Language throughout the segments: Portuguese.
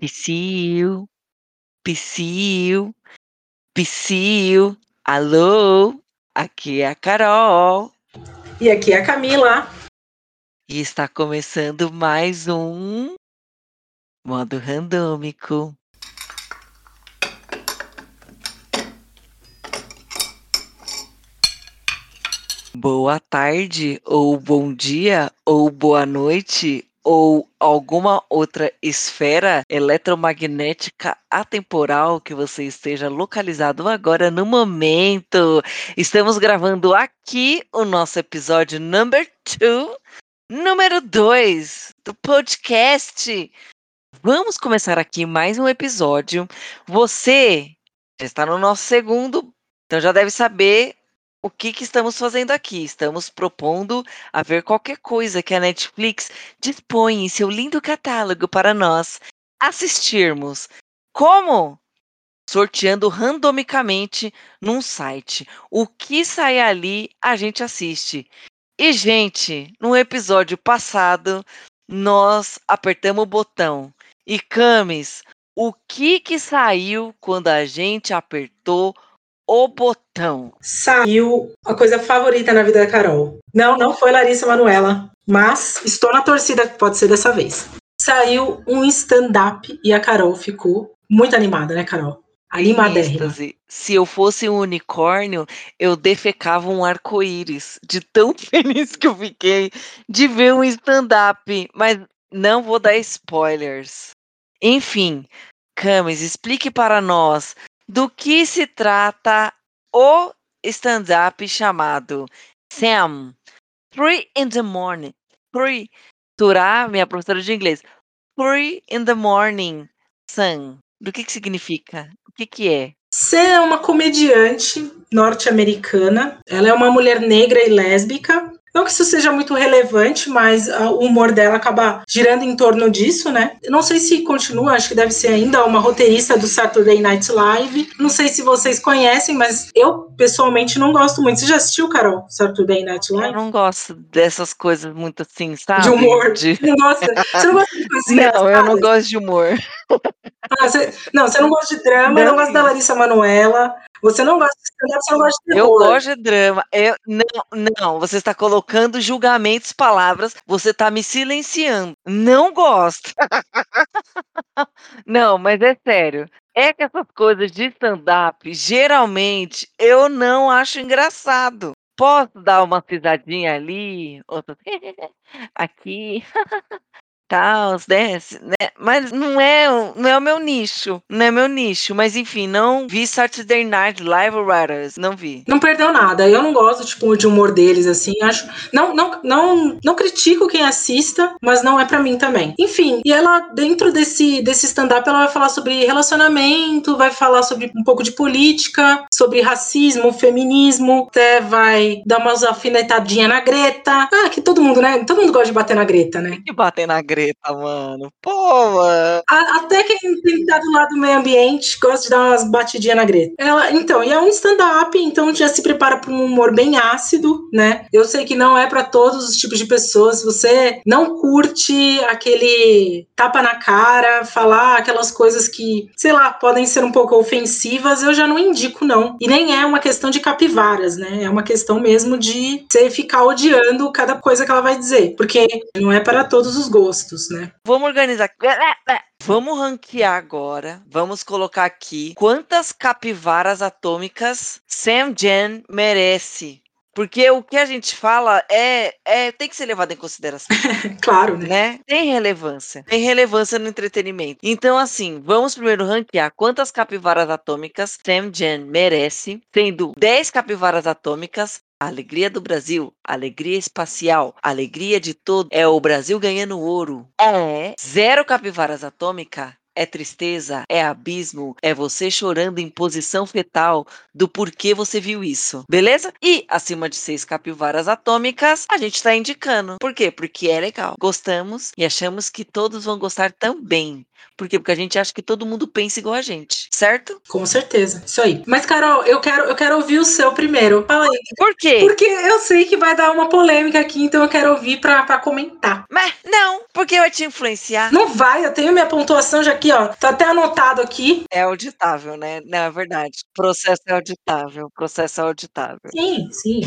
Psyu, Psyu, Psyu. Alô, aqui é a Carol. E aqui é a Camila. E está começando mais um modo randômico. Boa tarde, ou bom dia, ou boa noite, ou alguma outra esfera eletromagnética atemporal que você esteja localizado agora no momento. Estamos gravando aqui o nosso episódio number two, número 2 do podcast. Vamos começar aqui mais um episódio. Você já está no nosso segundo, então já deve saber o que, que estamos fazendo aqui? Estamos propondo a ver qualquer coisa que a Netflix dispõe em seu lindo catálogo para nós assistirmos. Como? Sorteando randomicamente num site. O que sair ali, a gente assiste. E, gente, no episódio passado, nós apertamos o botão. E, Camis, o que que saiu quando a gente apertou o botão. Saiu a coisa favorita na vida da Carol. Não, não foi Larissa Manuela, mas estou na torcida que pode ser dessa vez. Saiu um stand-up e a Carol ficou muito animada, né, Carol? Animadérrima. Se eu fosse um unicórnio, eu defecava um arco-íris, de tão feliz que eu fiquei de ver um stand-up. Mas não vou dar spoilers. Enfim, Camis, explique para nós do que se trata o stand-up chamado Sam, Three in the Morning. Three, Turá, minha professora de inglês. Three in the Morning, Sam. Do que que significa? O que que é? Sam é uma comediante norte-americana. Ela é uma mulher negra e lésbica não que isso seja muito relevante, mas o humor dela acaba girando em torno disso, né? não sei se continua, acho que deve ser ainda uma roteirista do Saturday Night Live. Não sei se vocês conhecem, mas eu pessoalmente não gosto muito. Você já assistiu, Carol, Saturday Night Live? Eu não gosto dessas coisas muito assim, sabe? De humor. De... Não gosta? Você não gosta de coisas Não, eu não gosto de humor. Ah, você... Não, você não gosta de drama, não, não gosta da Larissa Manuela. Você não gosta de stand-up, você não gosta de terror. Eu gosto de drama. Eu, não, não, você está colocando julgamentos, palavras, você está me silenciando. Não gosto. não, mas é sério. É que essas coisas de stand-up, geralmente, eu não acho engraçado. Posso dar uma pisadinha ali, outra aqui tal, né, né? Mas não é, não é o meu nicho, não é meu nicho. Mas enfim, não vi Saturday Night Live Writers, não vi. Não perdeu nada. Eu não gosto tipo de humor deles assim. Acho, não, não, não, não critico quem assista, mas não é para mim também. Enfim, e ela dentro desse desse stand-up ela vai falar sobre relacionamento, vai falar sobre um pouco de política, sobre racismo, feminismo, até vai dar umas alfinetadinhas na Greta. Ah, que todo mundo, né? Todo mundo gosta de bater na Greta, né? De bater na Greta treta, mano. Pô, mano. até quem tem tá do lado do meio ambiente gosta de dar umas batidinhas na Greta. Ela, então, e é um stand-up, então já se prepara para um humor bem ácido, né? Eu sei que não é para todos os tipos de pessoas. Se você não curte aquele tapa na cara, falar aquelas coisas que, sei lá, podem ser um pouco ofensivas, eu já não indico, não. E nem é uma questão de capivaras, né? É uma questão mesmo de você ficar odiando cada coisa que ela vai dizer. Porque não é para todos os gostos né? Vamos organizar. Vamos ranquear agora. Vamos colocar aqui quantas capivaras atômicas Sam Jen merece. Porque o que a gente fala é, é tem que ser levado em consideração. claro, né? né? Tem relevância. Tem relevância no entretenimento. Então, assim, vamos primeiro ranquear quantas capivaras atômicas Sam Jen merece, sendo 10 capivaras atômicas a alegria do Brasil, alegria espacial, alegria de todo é o Brasil ganhando ouro. É zero capivaras atômica é tristeza, é abismo, é você chorando em posição fetal do porquê você viu isso, beleza? E acima de seis capivaras atômicas, a gente tá indicando. Por quê? Porque é legal. Gostamos e achamos que todos vão gostar também. Por quê? Porque a gente acha que todo mundo pensa igual a gente, certo? Com certeza. Isso aí. Mas, Carol, eu quero, eu quero ouvir o seu primeiro. Fala aí. Por quê? Porque eu sei que vai dar uma polêmica aqui, então eu quero ouvir pra, pra comentar. Mas não, porque vai te influenciar. Não vai, eu tenho minha pontuação já aqui, ó. Tá até anotado aqui. É auditável, né? Não, é verdade. Processo é auditável. Processo é auditável. Sim, sim.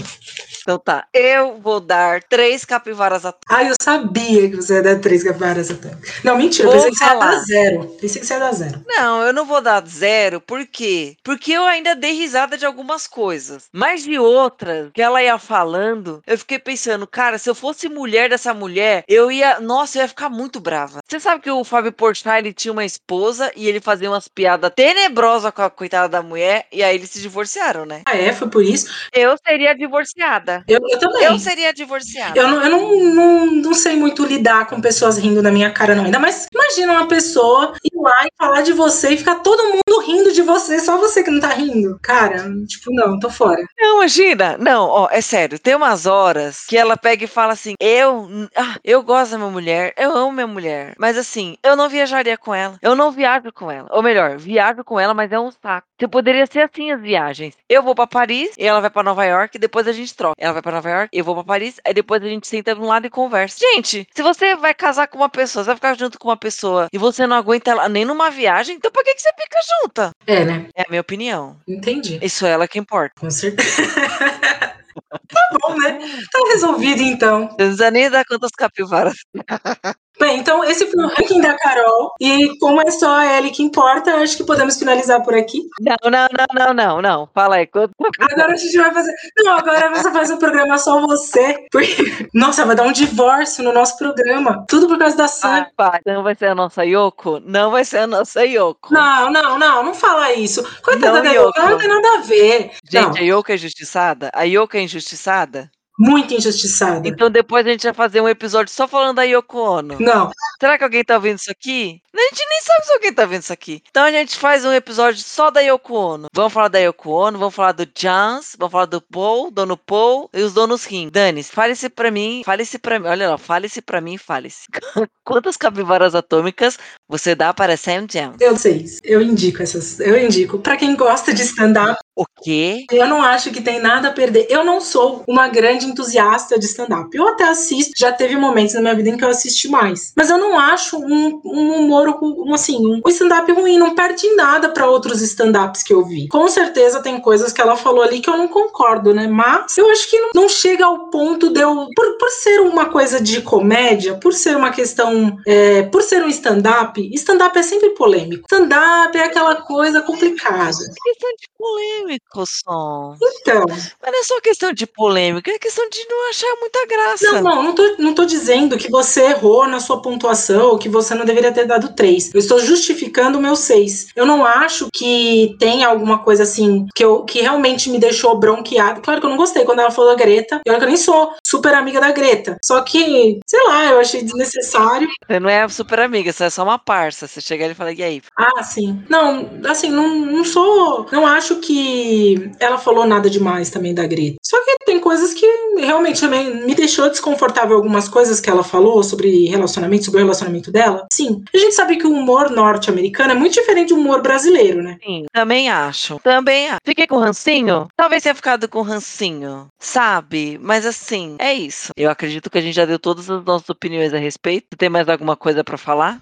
Então tá. Eu vou dar três capivaras atômicas. Ai, eu sabia que você ia dar três capivaras atômicas. Não, mentira. Vou pensei que você ia dar zero. Pensei que você ia dar zero. Não, eu não vou dar zero, por quê? Porque eu ainda dei risada de algumas coisas. Mas de outras, que ela ia falando, eu fiquei pensando, cara, se eu fosse mulher dessa mulher, eu ia. Nossa, eu ia ficar muito brava. Você sabe que o Fábio Porchat, ele tinha uma esposa e ele fazia umas piadas tenebrosas com a coitada da mulher, e aí eles se divorciaram, né? Ah, é? Foi por isso? Eu seria divorciada. Eu, eu também. Eu seria divorciada. Eu, não, eu não, não, não sei muito lidar com pessoas rindo na minha cara, não. Ainda mais, imagina uma pessoa e falar de você e ficar todo mundo rindo de você, só você que não tá rindo. Cara, tipo, não, tô fora. Não, imagina. Não, ó, é sério. Tem umas horas que ela pega e fala assim: eu, ah, eu gosto da minha mulher, eu amo minha mulher, mas assim, eu não viajaria com ela. Eu não viajo com ela. Ou melhor, viajo com ela, mas é um saco. Você poderia ser assim as viagens. Eu vou pra Paris, e ela vai pra Nova York, e depois a gente troca. Ela vai pra Nova York, eu vou pra Paris, aí depois a gente senta de um lado e conversa. Gente, se você vai casar com uma pessoa, você vai ficar junto com uma pessoa e você não aguenta ela nem numa viagem, então por que, que você fica junta? É, né? É a minha opinião. Entendi. Isso é ela que importa. Com certeza. tá bom, né? Tá resolvido então. Não precisa nem dar quantas capivaras. Bem, então esse foi o ranking da Carol. E como é só a Ellie que importa, acho que podemos finalizar por aqui. Não, não, não, não, não, não. Fala aí. Agora a gente vai fazer. Não, agora você faz um programa só você. Porque... Nossa, vai dar um divórcio no nosso programa. Tudo por causa da Sam. Ah, não vai ser a nossa Yoko? Não vai ser a nossa Yoko. Não, não, não, não fala isso. Coitada Não, da Yoko, ela não tem nada a ver. Gente, não, a Yoko é injustiçada? A Yoko é injustiçada? Muito injustiçada. Então depois a gente vai fazer um episódio só falando da Yoko Ono. Não, Será que alguém tá vendo isso aqui? A gente nem sabe se alguém tá vendo isso aqui. Então a gente faz um episódio só da Yoko Ono. Vamos falar da Yoko Ono, vamos falar do Jans, vamos falar do Paul, dono Paul e os donos Rim. Dani, fale-se pra mim, fale-se pra mim, olha lá, fale-se pra mim, fale-se. Quantas capivaras atômicas você dá para Sam Jans? eu sei. Eu indico essas. Eu indico. Pra quem gosta de stand-up, O quê? Eu não acho que tem nada a perder. Eu não sou uma grande entusiasta de stand-up. Eu até assisto, já teve momentos na minha vida em que eu assisti mais. Mas eu não acho um, um humor, um, assim, um stand-up ruim. Não perde nada para outros stand-ups que eu vi. Com certeza tem coisas que ela falou ali que eu não concordo, né? Mas eu acho que não, não chega ao ponto de eu. Por, por ser uma coisa de comédia, por ser uma questão. é, por ser um stand-up, stand-up é sempre polêmico. Stand-up é aquela coisa complicada. Questão de polêmico, som. Então. Mas não é só questão de polêmica, é questão de não achar muita graça. Não, não, não tô, não tô dizendo que você errou na sua pontuação ou que você não deveria ter dado 3. Eu estou justificando o meu 6. Eu não acho que tem alguma coisa assim que, eu, que realmente me deixou bronqueado. Claro que eu não gostei quando ela falou da Greta. E olha que eu nem sou super amiga da Greta. Só que, sei lá, eu achei desnecessário. Você não é super amiga, você é só uma parça. Você chega e fala, e aí? Ah, sim. Não, assim, não, não sou. Não acho que ela falou nada demais também da Greta. Só que tem coisas que realmente também me deixou desconfortável algumas coisas que ela falou sobre relacionamento, sobre o relacionamento dela. Sim. A gente sabe que o humor norte-americano é muito diferente do humor brasileiro, né? Sim, também acho. Também acho. Fiquei com rancinho? Talvez tenha ficado com rancinho, sabe? Mas assim, é isso. Eu acredito que a gente já deu todas as nossas opiniões a respeito. Tem mais alguma coisa pra falar?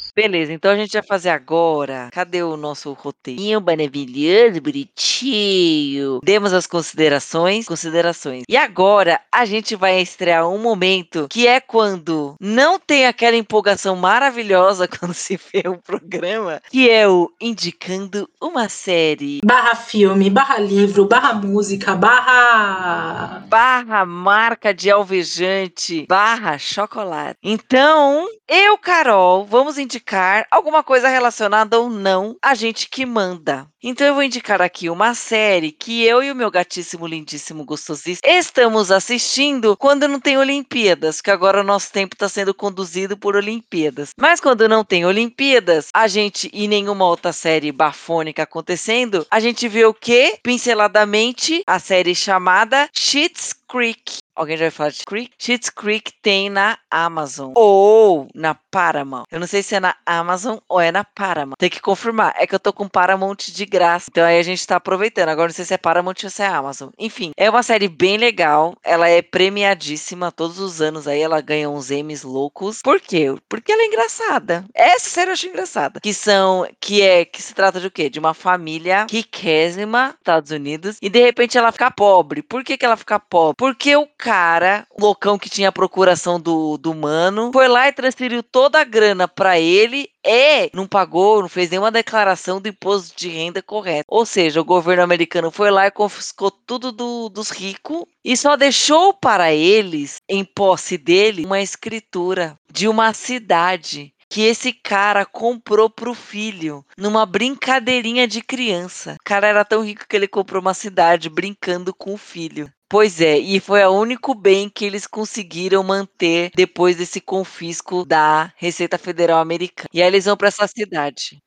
Beleza, então a gente vai fazer agora. Cadê o nosso roteirinho maravilhoso, bonitinho? Demos as considerações, considerações. E agora a gente vai estrear um momento que é quando não tem aquela empolgação maravilhosa quando se vê o programa, que é o indicando uma série Barra filme, barra livro, barra música, barra. barra marca de alvejante, barra chocolate. Então, eu, Carol, vamos indicar alguma coisa relacionada ou não a gente que manda. Então eu vou indicar aqui uma série que eu e o meu gatíssimo, lindíssimo, gostosíssimo estamos assistindo quando não tem Olimpíadas, que agora o nosso tempo está sendo conduzido por Olimpíadas. Mas quando não tem Olimpíadas, a gente e nenhuma outra série bafônica acontecendo, a gente vê o quê? Pinceladamente a série chamada Schitt's Creek. Alguém já vai falar de Creek? Schitt's Creek tem na Amazon ou na Paramount. Eu não sei se é na Amazon ou é na Paramount. Tem que confirmar. É que eu tô com Paramount de graça. Então aí a gente tá aproveitando. Agora não sei se é Paramount ou se é Amazon. Enfim, é uma série bem legal. Ela é premiadíssima todos os anos aí. Ela ganha uns Emmys loucos. Por quê? Porque ela é engraçada. Essa série eu acho engraçada. Que são. Que é. Que se trata de o quê? De uma família riquésima, Estados Unidos. E de repente ela fica pobre. Por que, que ela fica pobre? Porque o cara, o loucão que tinha a procuração do, do mano, foi lá e transferiu toda a grana para ele e não pagou, não fez nenhuma declaração do imposto de renda correta. Ou seja, o governo americano foi lá e confiscou tudo do, dos ricos e só deixou para eles, em posse dele, uma escritura de uma cidade que esse cara comprou pro filho numa brincadeirinha de criança. O cara era tão rico que ele comprou uma cidade brincando com o filho. Pois é, e foi o único bem que eles conseguiram manter depois desse confisco da Receita Federal Americana. E aí eles vão para essa cidade.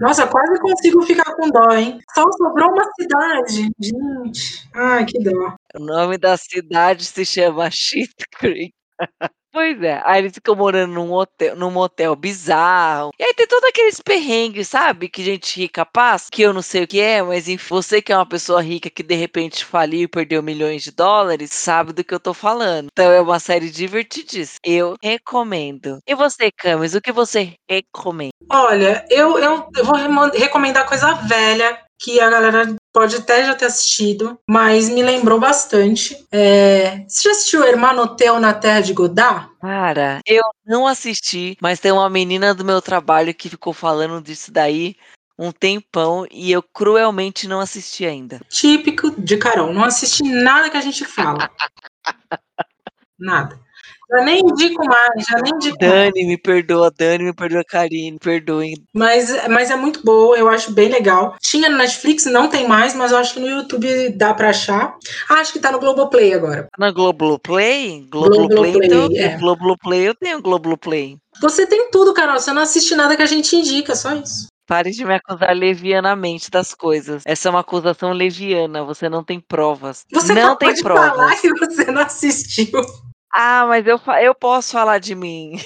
Nossa, quase consigo ficar com dó, hein? Só sobrou uma cidade. Gente, ai, que dó. O nome da cidade se chama Shit Creek. Pois é, aí eles ficam morando num hotel, num motel bizarro. E aí tem todos aqueles perrengues, sabe? Que gente rica passa, que eu não sei o que é, mas enfim, você que é uma pessoa rica que de repente faliu e perdeu milhões de dólares, sabe do que eu tô falando. Então é uma série divertidíssima. Eu recomendo. E você, Camis, o que você recomenda? Olha, eu, eu, eu vou recomendar coisa velha que a galera pode até já ter assistido, mas me lembrou bastante. É... Você já assistiu Hermanoteu na Terra de Godard? Cara, eu não assisti, mas tem uma menina do meu trabalho que ficou falando disso daí um tempão e eu cruelmente não assisti ainda. Típico de Carol, não assisti nada que a gente fala. nada. Já nem indico mais, já nem indico Dani, mais. me perdoa, Dani, me perdoa, Karine, perdoem. Mas, mas é muito boa, eu acho bem legal. Tinha no Netflix, não tem mais, mas eu acho que no YouTube dá pra achar. Ah, acho que tá no Globoplay agora. Tá na Globoplay? Globoplay, Globoplay então, é. Globoplay, eu tenho Globoplay. Você tem tudo, Carol, você não assiste nada que a gente indica, só isso. Pare de me acusar levianamente das coisas. Essa é uma acusação leviana, você não tem provas. Você não tem de provas. falar que você não assistiu. Ah, mas eu, eu posso falar de mim.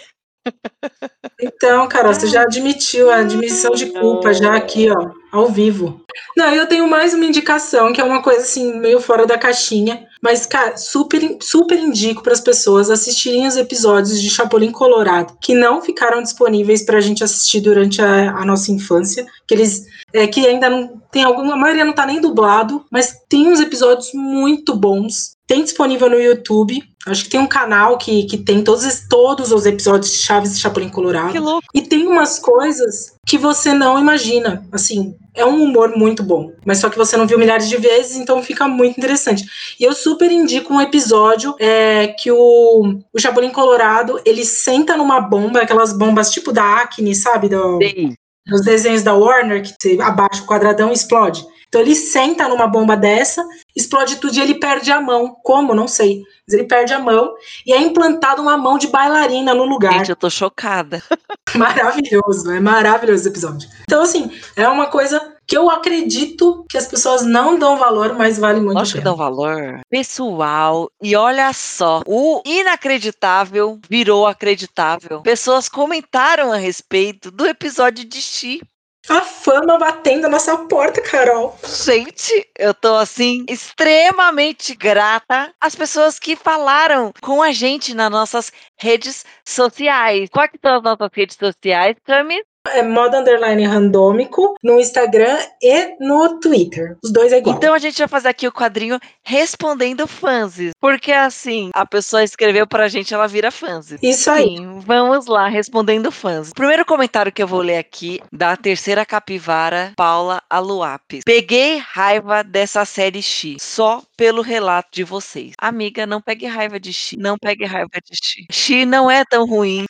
Então, cara, você já admitiu a admissão de culpa já aqui, ó, ao vivo. Não, eu tenho mais uma indicação, que é uma coisa assim, meio fora da caixinha, mas, cara, super, super indico para as pessoas assistirem os episódios de Chapolin Colorado, que não ficaram disponíveis para a gente assistir durante a, a, nossa infância, que eles, é, que ainda não tem alguma, a maioria não tá nem dublado, mas tem uns episódios muito bons. Tem disponível no YouTube. Acho que tem um canal que, que tem todos, todos os episódios de Chaves e Chapolin Colorado. Que louco. E tem umas coisas que você não imagina. Assim, é um humor muito bom. Mas só que você não viu milhares de vezes, então fica muito interessante. E eu super indico um episódio é, que o, o Chapolin Colorado, ele senta numa bomba, aquelas bombas tipo da Acne, sabe? Do, Sim. Dos desenhos da Warner, que abaixa o quadradão e explode. Então ele senta numa bomba dessa, explode tudo e ele perde a mão. Como? Não sei. Mas ele perde a mão e é implantada uma mão de bailarina no lugar. Gente, eu tô chocada. Maravilhoso, é maravilhoso esse episódio. Então, assim, é uma coisa que eu acredito que as pessoas não dão valor, mas vale muito Acho que dão valor. Pessoal, e olha só, o inacreditável virou acreditável. Pessoas comentaram a respeito do episódio de Chi. A fama batendo a nossa porta, Carol. Gente, eu tô assim extremamente grata às pessoas que falaram com a gente nas nossas redes sociais. Quais são as nossas redes sociais, Cami? É moda underline randômico no Instagram e no Twitter. Os dois é igual. Então a gente vai fazer aqui o quadrinho respondendo fãs. Porque assim, a pessoa escreveu pra gente, ela vira fãs. Isso aí. Sim, vamos lá, respondendo fãs. Primeiro comentário que eu vou ler aqui, da terceira capivara, Paula Aluapes. Peguei raiva dessa série X, só pelo relato de vocês. Amiga, não pegue raiva de X. Não pegue raiva de X. X não é tão ruim.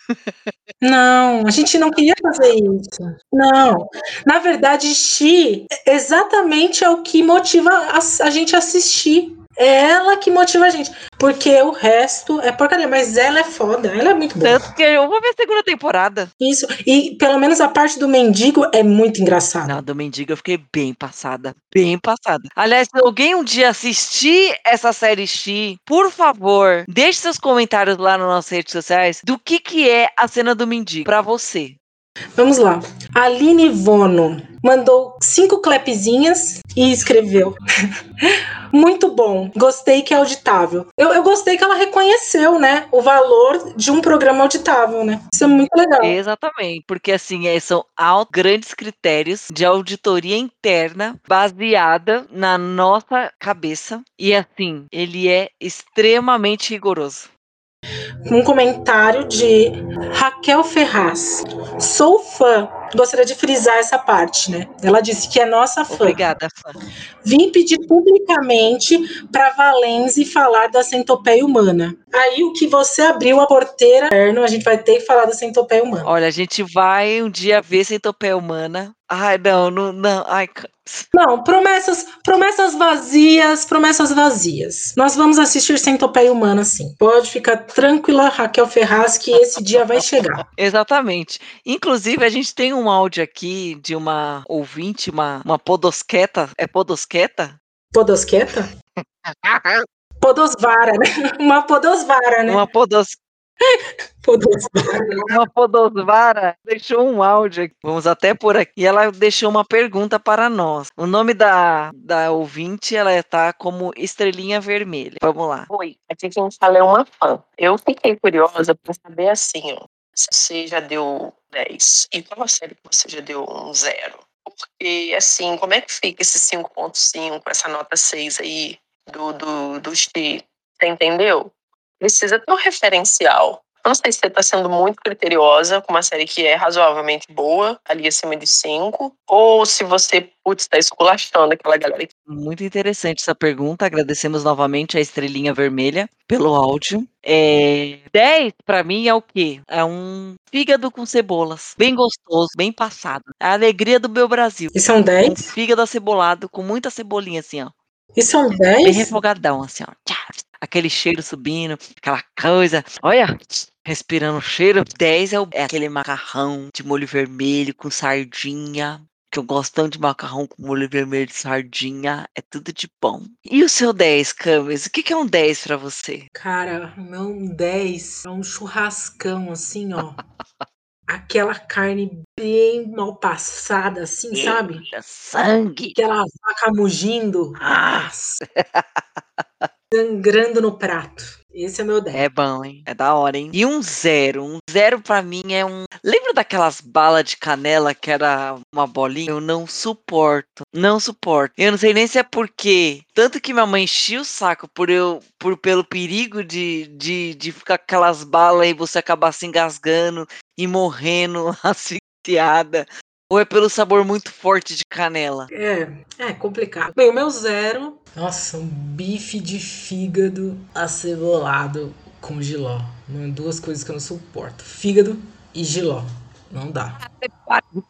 Não, a gente não queria fazer isso. Não. Na verdade, Xi exatamente é o que motiva a, a gente assistir. É ela que motiva a gente. Porque o resto é porcaria, mas ela é foda, ela é muito boa. Tanto que eu vou ver a segunda temporada. Isso. E pelo menos a parte do mendigo é muito engraçada. Não, do mendigo eu fiquei bem passada. Bem passada. Aliás, se alguém um dia assistir essa série X, por favor, deixe seus comentários lá nas nossas redes sociais do que, que é a cena do mendigo pra você. Vamos lá. Aline Vono mandou cinco clapzinhas e escreveu. Muito bom. Gostei que é auditável. Eu, eu, gostei que ela reconheceu, né, o valor de um programa auditável, né? Isso é muito legal. Exatamente, porque assim, é, são grandes critérios de auditoria interna baseada na nossa cabeça e assim, ele é extremamente rigoroso um comentário de Raquel Ferraz. Sou fã. Gostaria de frisar essa parte, né? Ela disse que é nossa fã. Obrigada, fã. Vim pedir publicamente para Valenze falar da centopeia humana. Aí o que você abriu a porteira, a gente vai ter que falar da centopeia humana. Olha, a gente vai um dia ver centopeia humana. Ai, não, não, não. Ai, não, promessas, promessas vazias, promessas vazias. Nós vamos assistir Centopeia Humana, sim. Pode ficar tranquila, Raquel Ferraz, que esse dia vai chegar. Exatamente. Inclusive, a gente tem um áudio aqui de uma ouvinte, uma, uma podosqueta. É podosqueta? Podosqueta? Podosvara, né? Uma podosvara, né? Uma podos... Podosvara. Uma Podosvara deixou um áudio aqui. Vamos até por aqui. Ela deixou uma pergunta para nós. O nome da, da ouvinte, ela está como Estrelinha Vermelha. Vamos lá. Oi, aqui quem fala é uma fã. Eu fiquei curiosa para saber assim, ó, se você já deu 10 e qual a série que você já deu um zero. Porque, assim, como é que fica esse 5.5 com essa nota 6 aí do, do, do X? Você entendeu? precisa ter um referencial. Eu não sei se você está sendo muito criteriosa com uma série que é razoavelmente boa, ali acima de 5, ou se você, putz, está esculachando aquela galera. Muito interessante essa pergunta. Agradecemos novamente a Estrelinha Vermelha pelo áudio. É... 10 para mim é o quê? É um fígado com cebolas. Bem gostoso, bem passado. É a alegria do meu Brasil. E são 10? Um fígado acebolado com muita cebolinha assim, ó. E são 10? Bem refogadão, assim, ó aquele cheiro subindo, aquela coisa. Olha, respirando cheiro. 10 é, o, é aquele macarrão de molho vermelho com sardinha. Que eu gosto tanto de macarrão com molho vermelho de sardinha. É tudo de bom. E o seu 10, Camis? O que, que é um 10 para você? Cara, meu 10 é um churrascão, assim, ó. aquela carne bem mal passada, assim, sabe? Sangue. Aquela vaca mugindo. Ah. sangrando no prato. Esse é meu 10. É bom, hein? É da hora, hein? E um zero. Um zero pra mim é um. Lembra daquelas balas de canela que era uma bolinha? Eu não suporto. Não suporto. Eu não sei nem se é porque. Tanto que minha mãe enchia o saco por eu. Por, pelo perigo de, de, de ficar aquelas balas e você acabar se engasgando e morrendo asfixiada. Ou é pelo sabor muito forte de canela? É, é complicado. Bem, o meu zero. Nossa, um bife de fígado acebolado com giló. Duas coisas que eu não suporto: fígado e giló. Não dá.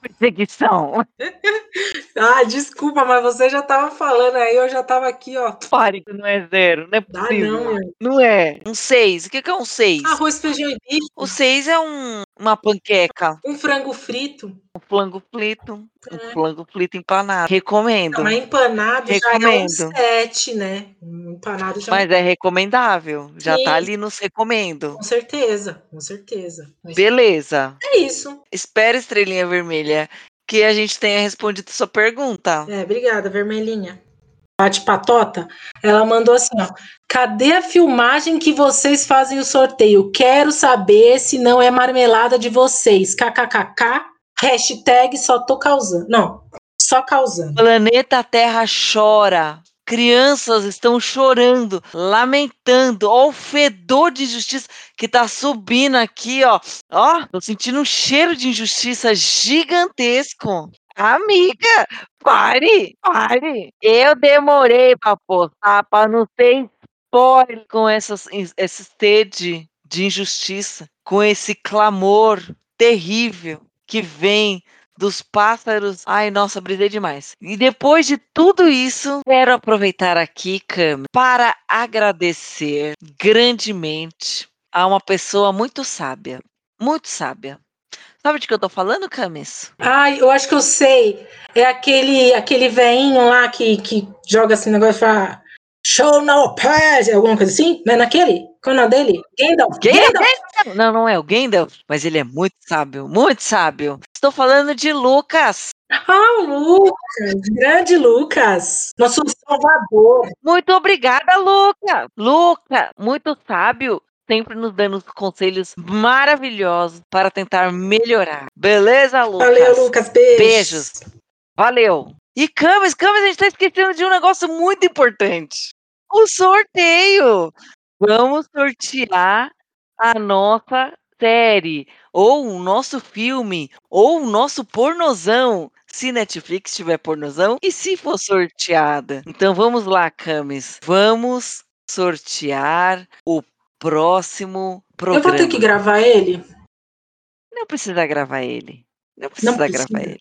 Perseguição. ah, desculpa, mas você já tava falando aí, eu já tava aqui, ó. Pare que não é zero, não é possível. Ah, não, meu. Não é. Um seis. O que é um seis? Arroz, feijão e bife. O seis é um, uma panqueca. Um frango frito. Um flango frito. É. Um flango frito empanado. Recomendo. Não, mas empanado Recomendo. já é um sete, né? Um empanado já Mas é recomendável. Já Sim. tá ali nos recomendo. Com certeza, com certeza. Beleza. É isso. Espera, estrelinha vermelha, que a gente tenha respondido sua pergunta. É, obrigada, vermelhinha. Bate Patota, ela mandou assim, ó. Cadê a filmagem que vocês fazem o sorteio? Quero saber se não é marmelada de vocês. KKKK, hashtag só tô causando. Não, só causando. Planeta Terra chora. Crianças estão chorando, lamentando. Olha o fedor de injustiça que tá subindo aqui, ó. Ó, tô sentindo um cheiro de injustiça gigantesco. Amiga, pare, pare. Eu demorei para postar para não ter spoiler com essas, esse sede de injustiça, com esse clamor terrível que vem dos pássaros. Ai, nossa, brisei demais. E depois de tudo isso, quero aproveitar aqui, Cam, para agradecer grandemente a uma pessoa muito sábia. Muito sábia. Sabe de que eu tô falando, Camis? Ai, eu acho que eu sei. É aquele, aquele veinho lá que, que joga assim negócio pra. Show no pass, alguma coisa assim? Não é naquele? Qual é o nome dele? Gandalf. Gandalf. Não, não é o Gandalf, mas ele é muito sábio, muito sábio. Estou falando de Lucas. Ah, Lucas, grande Lucas, nosso salvador. Muito obrigada, Luca. Luca, muito sábio, sempre nos dando conselhos maravilhosos para tentar melhorar. Beleza, Lucas? Valeu, Lucas, beijos. Beijos. Valeu. E Camis, Camis, a gente tá esquecendo de um negócio muito importante. O sorteio. Vamos sortear a nossa série, ou o nosso filme, ou o nosso pornozão, se Netflix tiver pornozão e se for sorteada. Então vamos lá, Camis. Vamos sortear o próximo programa. Eu vou ter que gravar ele? Não precisa gravar ele. Não precisa, Não precisa. gravar ele.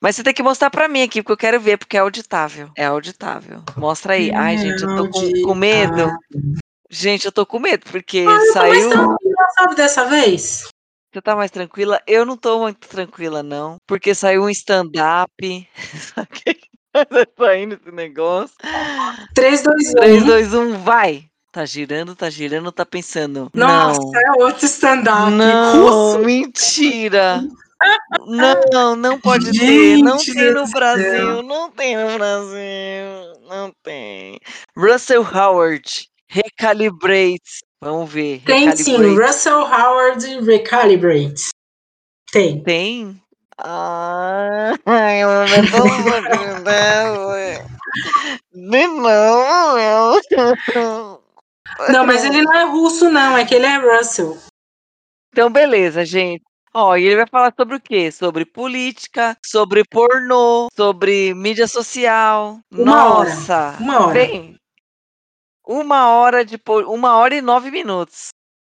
Mas você tem que mostrar pra mim aqui, porque eu quero ver, porque é auditável. É auditável. Mostra aí. Ai, gente, eu tô com, com medo. Gente, eu tô com medo, porque Ah, eu tô mais saiu. sabe, dessa vez? Você tá mais tranquila? Eu não tô muito tranquila, não. Porque saiu um stand-up. Tá saindo esse negócio? 3, 2, 1. 3, 2, 1, vai! Tá girando, tá girando, tá pensando. Nossa, não. é outro stand-up. Não, mentira. Não, não pode ter. Não Gente tem no Brasil. Não tem no Brasil. Não tem. Russell Howard, Recalibrate. Vamos ver. Tem sim. Russell Howard Recalibrate. Tem. Tem? Ah, ai, eu não tô acreditando. De novo, meu. Não, mas ele não é russo, não, é que ele é Russell. Então, beleza, gente. Ó, e ele vai falar sobre o quê? Sobre política, sobre pornô, sobre mídia social. Uma hora, Nossa! uma hora. Bem, uma hora de por- uma hora e nove minutos.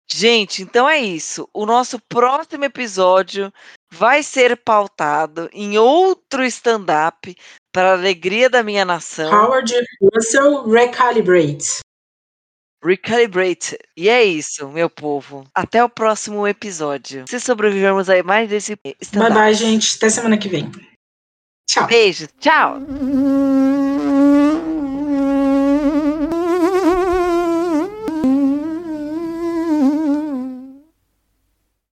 Gente, então é isso. O nosso próximo episódio vai ser pautado em outro stand-up para a alegria da minha nação. Howard Russell Recalibrate. Recalibrate. E é isso, meu povo. Até o próximo episódio. Se sobrevivermos aí mais desse Bye bye, gente. Até semana que vem. Tchau. Beijos. Tchau.